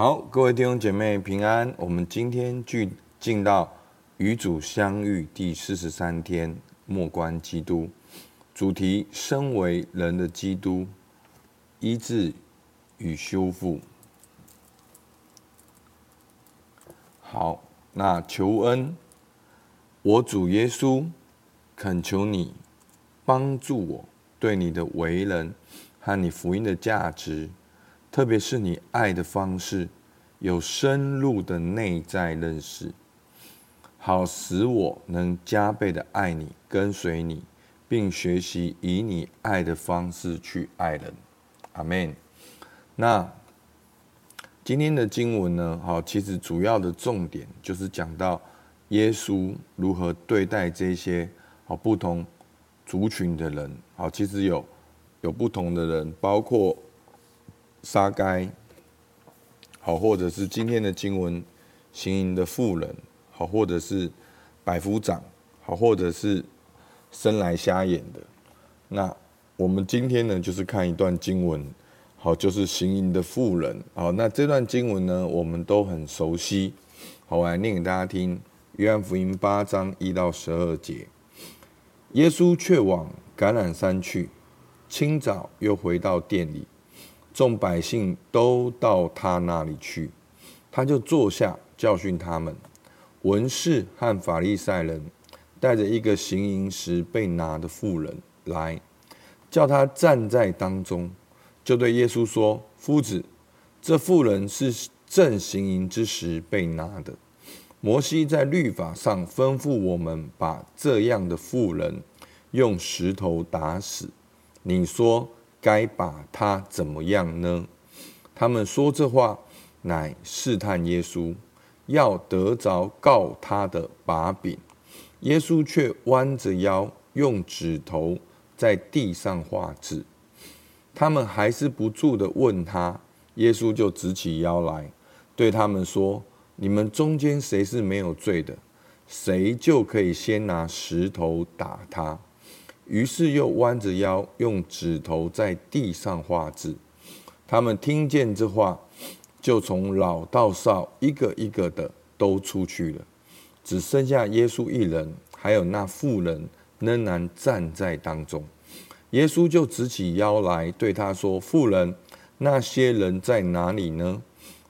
好，各位弟兄姐妹平安。我们今天聚进到与主相遇第四十三天，默观基督。主题：身为人的基督，医治与修复。好，那求恩，我主耶稣，恳求你帮助我，对你的为人和你福音的价值，特别是你爱的方式，有深入的内在认识，好使我能加倍的爱你，跟随你。并学习以你爱的方式去爱人，阿门。那今天的经文呢？好，其实主要的重点就是讲到耶稣如何对待这些好不同族群的人。好，其实有有不同的人，包括撒该，好，或者是今天的经文行淫的妇人，好，或者是百夫长，好，或者是。生来瞎眼的，那我们今天呢，就是看一段经文，好，就是行淫的妇人，好，那这段经文呢，我们都很熟悉，好，我来念给大家听。约翰福音八章一到十二节，耶稣却往橄榄山去，清早又回到店里，众百姓都到他那里去，他就坐下教训他们。文士和法利赛人。带着一个行淫时被拿的妇人来，叫他站在当中，就对耶稣说：“夫子，这妇人是正行淫之时被拿的。摩西在律法上吩咐我们把这样的妇人用石头打死。你说该把他怎么样呢？”他们说这话，乃试探耶稣，要得着告他的把柄。耶稣却弯着腰，用指头在地上画字。他们还是不住地问他，耶稣就直起腰来，对他们说：“你们中间谁是没有罪的，谁就可以先拿石头打他。”于是又弯着腰，用指头在地上画字。他们听见这话，就从老到少，一个一个的都出去了。只剩下耶稣一人，还有那妇人仍然站在当中。耶稣就直起腰来对他说：“妇人，那些人在哪里呢？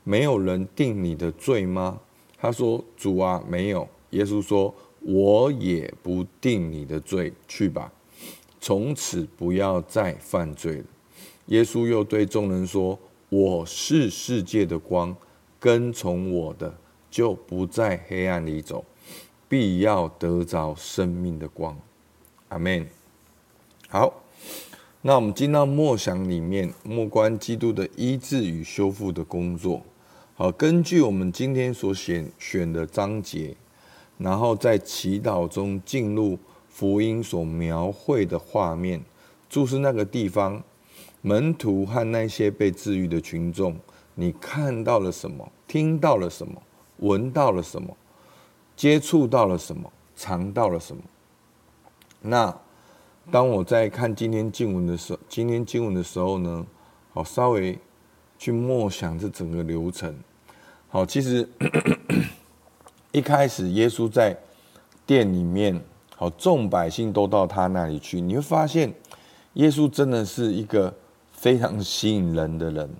没有人定你的罪吗？”他说：“主啊，没有。”耶稣说：“我也不定你的罪，去吧，从此不要再犯罪了。”耶稣又对众人说：“我是世界的光，跟从我的就不在黑暗里走。”必要得着生命的光，阿门。好，那我们进到默想里面，默观基督的医治与修复的工作。好，根据我们今天所选选的章节，然后在祈祷中进入福音所描绘的画面，注视那个地方，门徒和那些被治愈的群众，你看到了什么？听到了什么？闻到了什么？接触到了什么？尝到了什么？那当我在看今天经文的时候，今天经文的时候呢，好，稍微去默想这整个流程。好，其实 一开始耶稣在店里面，好，众百姓都到他那里去，你会发现耶稣真的是一个非常吸引人的人。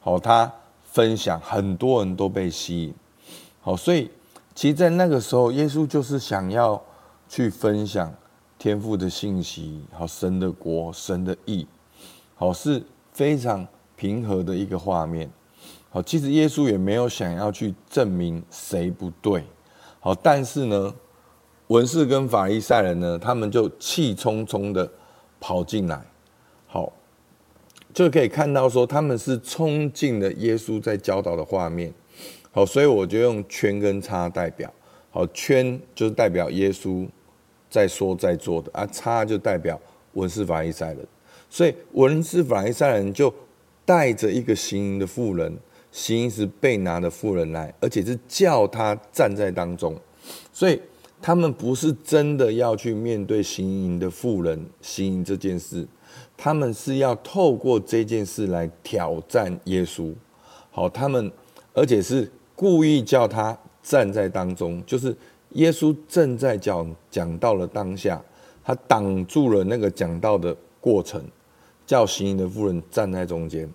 好，他分享，很多人都被吸引。好，所以。其实，在那个时候，耶稣就是想要去分享天父的信息，好，神的国，神的义，好，是非常平和的一个画面。好，其实耶稣也没有想要去证明谁不对，好，但是呢，文士跟法利赛人呢，他们就气冲冲的跑进来，好，就可以看到说他们是冲进了耶稣在教导的画面。好，所以我就用圈跟叉代表。好，圈就是代表耶稣在说在做的啊，叉就代表文士法利赛人。所以文士法利赛人就带着一个行淫的妇人，行淫时被拿的妇人来，而且是叫他站在当中。所以他们不是真的要去面对行淫的妇人行淫这件事，他们是要透过这件事来挑战耶稣。好，他们。而且是故意叫他站在当中，就是耶稣正在讲讲到了当下，他挡住了那个讲道的过程，叫行淫的妇人站在中间，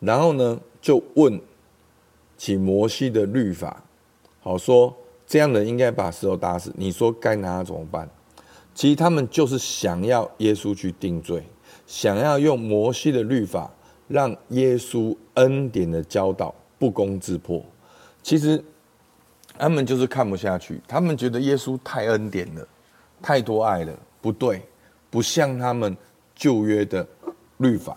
然后呢就问起摩西的律法，好说这样的应该把石头打死，你说该拿他怎么办？其实他们就是想要耶稣去定罪，想要用摩西的律法让耶稣恩典的教导不攻自破。其实他们就是看不下去，他们觉得耶稣太恩典了，太多爱了，不对，不像他们旧约的律法，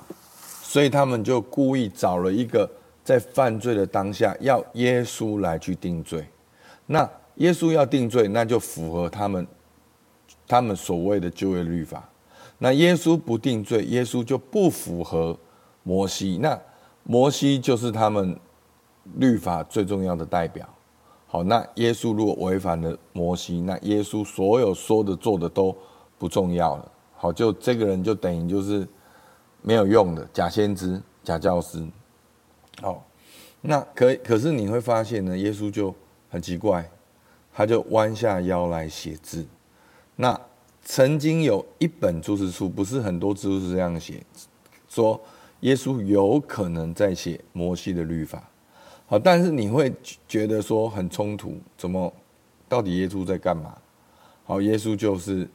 所以他们就故意找了一个在犯罪的当下要耶稣来去定罪。那耶稣要定罪，那就符合他们。他们所谓的旧约律法，那耶稣不定罪，耶稣就不符合摩西。那摩西就是他们律法最重要的代表。好，那耶稣如果违反了摩西，那耶稣所有说的做的都不重要了。好，就这个人就等于就是没有用的假先知、假教师。好，那可可是你会发现呢，耶稣就很奇怪，他就弯下腰来写字。那曾经有一本注释书，不是很多注释是这样写，说耶稣有可能在写摩西的律法。好，但是你会觉得说很冲突，怎么到底耶稣在干嘛？好，耶稣就是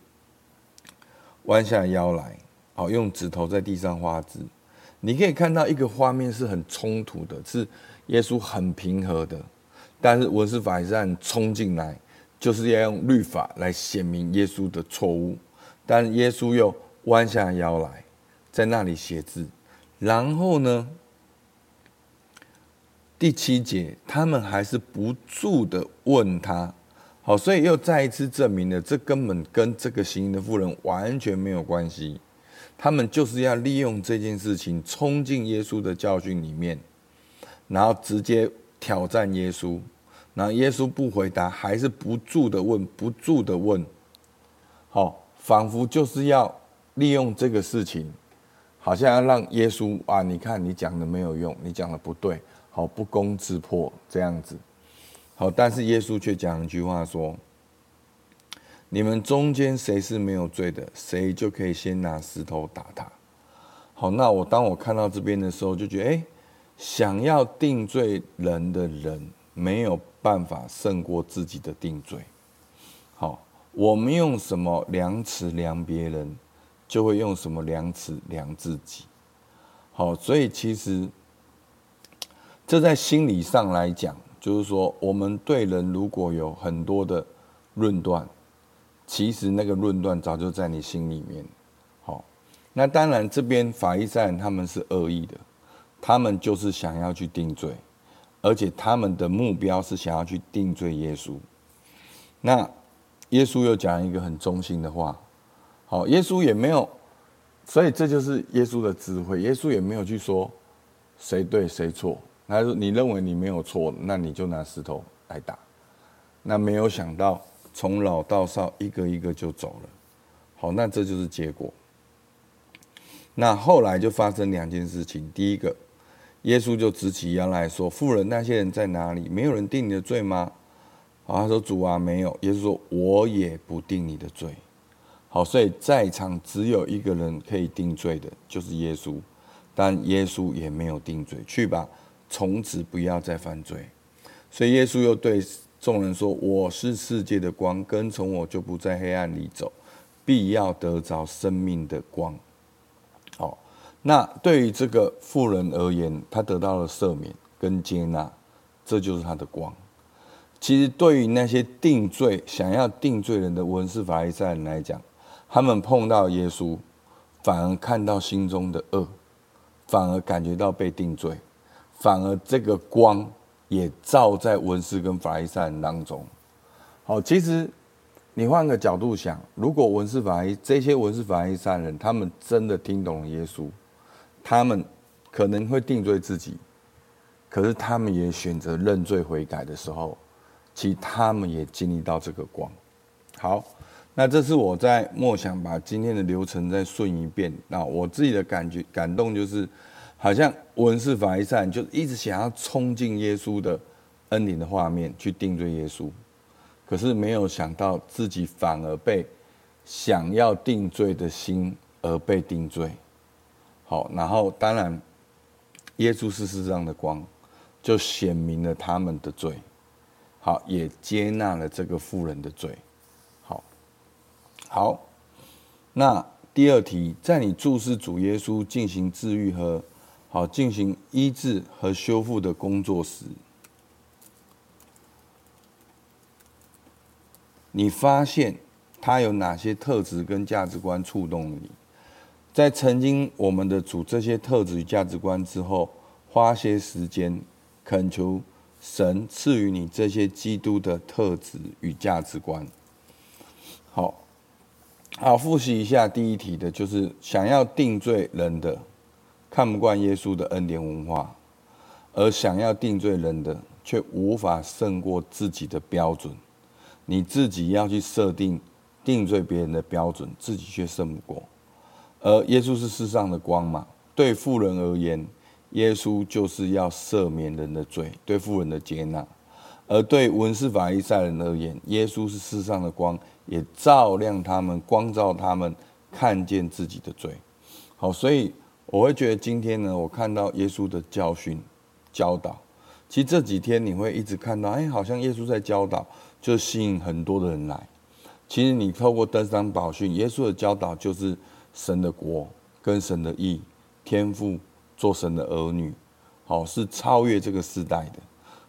弯下腰来，好，用指头在地上画字。你可以看到一个画面是很冲突的，是耶稣很平和的，但是文士法利赛人冲进来。就是要用律法来显明耶稣的错误，但耶稣又弯下腰来，在那里写字。然后呢，第七节，他们还是不住的问他。好，所以又再一次证明了，这根本跟这个行淫的妇人完全没有关系。他们就是要利用这件事情冲进耶稣的教训里面，然后直接挑战耶稣。然后耶稣不回答，还是不住的问，不住的问，好，仿佛就是要利用这个事情，好像要让耶稣啊，你看你讲的没有用，你讲的不对，好，不攻自破这样子，好，但是耶稣却讲一句话说：你们中间谁是没有罪的，谁就可以先拿石头打他。好，那我当我看到这边的时候，就觉得，哎，想要定罪人的人没有。办法胜过自己的定罪。好，我们用什么量尺量别人，就会用什么量尺量自己。好，所以其实这在心理上来讲，就是说，我们对人如果有很多的论断，其实那个论断早就在你心里面。好，那当然这边法利赛人他们是恶意的，他们就是想要去定罪。而且他们的目标是想要去定罪耶稣。那耶稣又讲一个很中性的话，好，耶稣也没有，所以这就是耶稣的智慧。耶稣也没有去说谁对谁错，他说你认为你没有错，那你就拿石头来打。那没有想到从老到少一个一个就走了。好，那这就是结果。那后来就发生两件事情，第一个。耶稣就直起腰来说：“富人，那些人在哪里？没有人定你的罪吗？”好，他说：“主啊，没有。”耶稣说：“我也不定你的罪。”好，所以在场只有一个人可以定罪的，就是耶稣。但耶稣也没有定罪，去吧，从此不要再犯罪。所以耶稣又对众人说：“我是世界的光，跟从我就不在黑暗里走，必要得着生命的光。”那对于这个富人而言，他得到了赦免跟接纳，这就是他的光。其实对于那些定罪、想要定罪人的文士法利赛人来讲，他们碰到耶稣，反而看到心中的恶，反而感觉到被定罪，反而这个光也照在文士跟法利赛人当中。好，其实你换个角度想，如果文士法利这些文士法利赛人，他们真的听懂了耶稣。他们可能会定罪自己，可是他们也选择认罪悔改的时候，其实他们也经历到这个光。好，那这是我在默想把今天的流程再顺一遍。那我自己的感觉感动就是，好像文士法利赛就一直想要冲进耶稣的恩典的画面去定罪耶稣，可是没有想到自己反而被想要定罪的心而被定罪。好，然后当然耶稣是世上的光，就显明了他们的罪。好，也接纳了这个妇人的罪。好，好，那第二题，在你注视主耶稣进行治愈和好，进行医治和修复的工作时，你发现他有哪些特质跟价值观触动了你？在曾经我们的主这些特质与价值观之后，花些时间恳求神赐予你这些基督的特质与价值观。好，好，复习一下第一题的，就是想要定罪人的。看不惯耶稣的恩典文化，而想要定罪人的，却无法胜过自己的标准。你自己要去设定定罪别人的标准，自己却胜不过。而耶稣是世上的光嘛，对富人而言，耶稣就是要赦免人的罪，对富人的接纳；而对文士法利赛人而言，耶稣是世上的光，也照亮他们，光照他们，看见自己的罪。好，所以。我会觉得今天呢，我看到耶稣的教训、教导。其实这几天你会一直看到，哎，好像耶稣在教导，就吸引很多的人来。其实你透过登山宝训，耶稣的教导就是神的国跟神的义，天父做神的儿女，好，是超越这个时代的。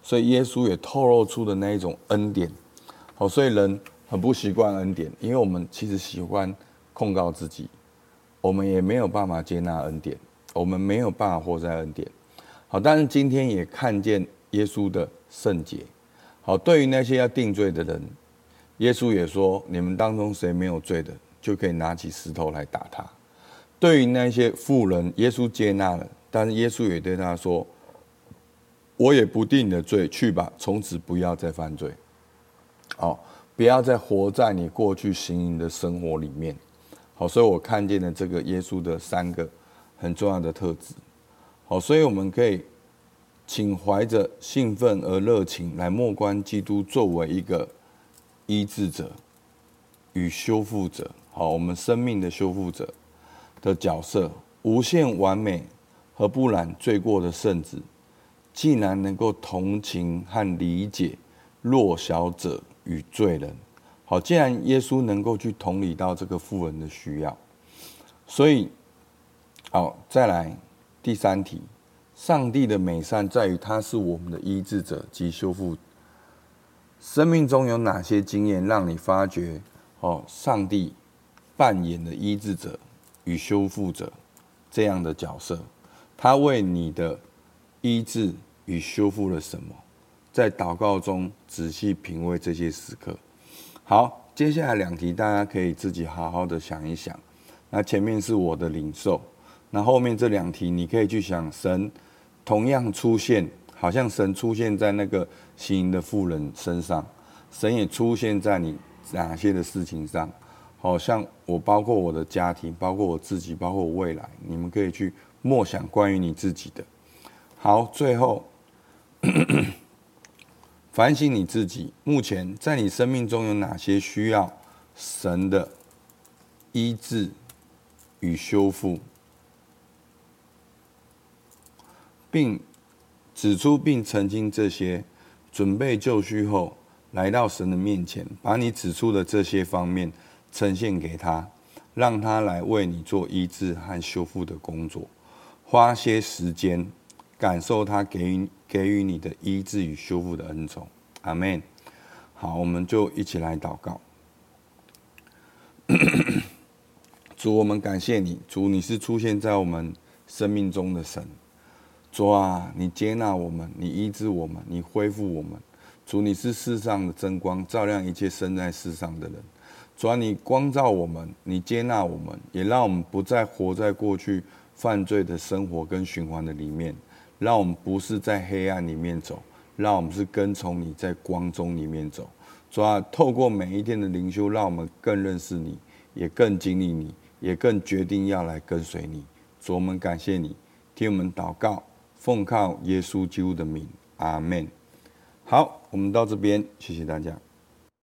所以耶稣也透露出的那一种恩典。好，所以人很不习惯恩典，因为我们其实喜欢控告自己。我们也没有办法接纳恩典，我们没有办法活在恩典。好，但是今天也看见耶稣的圣洁。好，对于那些要定罪的人，耶稣也说：你们当中谁没有罪的，就可以拿起石头来打他。对于那些富人，耶稣接纳了，但是耶稣也对他说：我也不定你的罪，去吧，从此不要再犯罪。好，不要再活在你过去行淫的生活里面。好，所以我看见了这个耶稣的三个很重要的特质。好，所以我们可以请怀着兴奋而热情来默观基督作为一个医治者与修复者。好，我们生命的修复者的角色，无限完美和不染罪过的圣子，竟然能够同情和理解弱小者与罪人。好，既然耶稣能够去同理到这个富人的需要，所以，好，再来第三题，上帝的美善在于他是我们的医治者及修复。生命中有哪些经验让你发觉，哦，上帝扮演的医治者与修复者这样的角色？他为你的医治与修复了什么？在祷告中仔细品味这些时刻。好，接下来两题大家可以自己好好的想一想。那前面是我的领受，那后面这两题你可以去想，神同样出现，好像神出现在那个行淫的妇人身上，神也出现在你哪些的事情上？好像我包括我的家庭，包括我自己，包括我未来，你们可以去默想关于你自己的。好，最后。反省你自己，目前在你生命中有哪些需要神的医治与修复，并指出并澄清这些，准备就绪后来到神的面前，把你指出的这些方面呈现给他，让他来为你做医治和修复的工作，花些时间感受他给予。给予你的医治与修复的恩宠，阿门。好，我们就一起来祷告。主，我们感谢你，主，你是出现在我们生命中的神。主啊，你接纳我们，你医治我们，你恢复我们。主，你是世上的真光，照亮一切生在世上的人。主啊，你光照我们，你接纳我们，也让我们不再活在过去犯罪的生活跟循环的里面。让我们不是在黑暗里面走，让我们是跟从你在光中里面走。主啊，透过每一天的灵修，让我们更认识你，也更经历你，也更决定要来跟随你。主，我们感谢你，听我们祷告，奉靠耶稣基督的名，阿门。好，我们到这边，谢谢大家。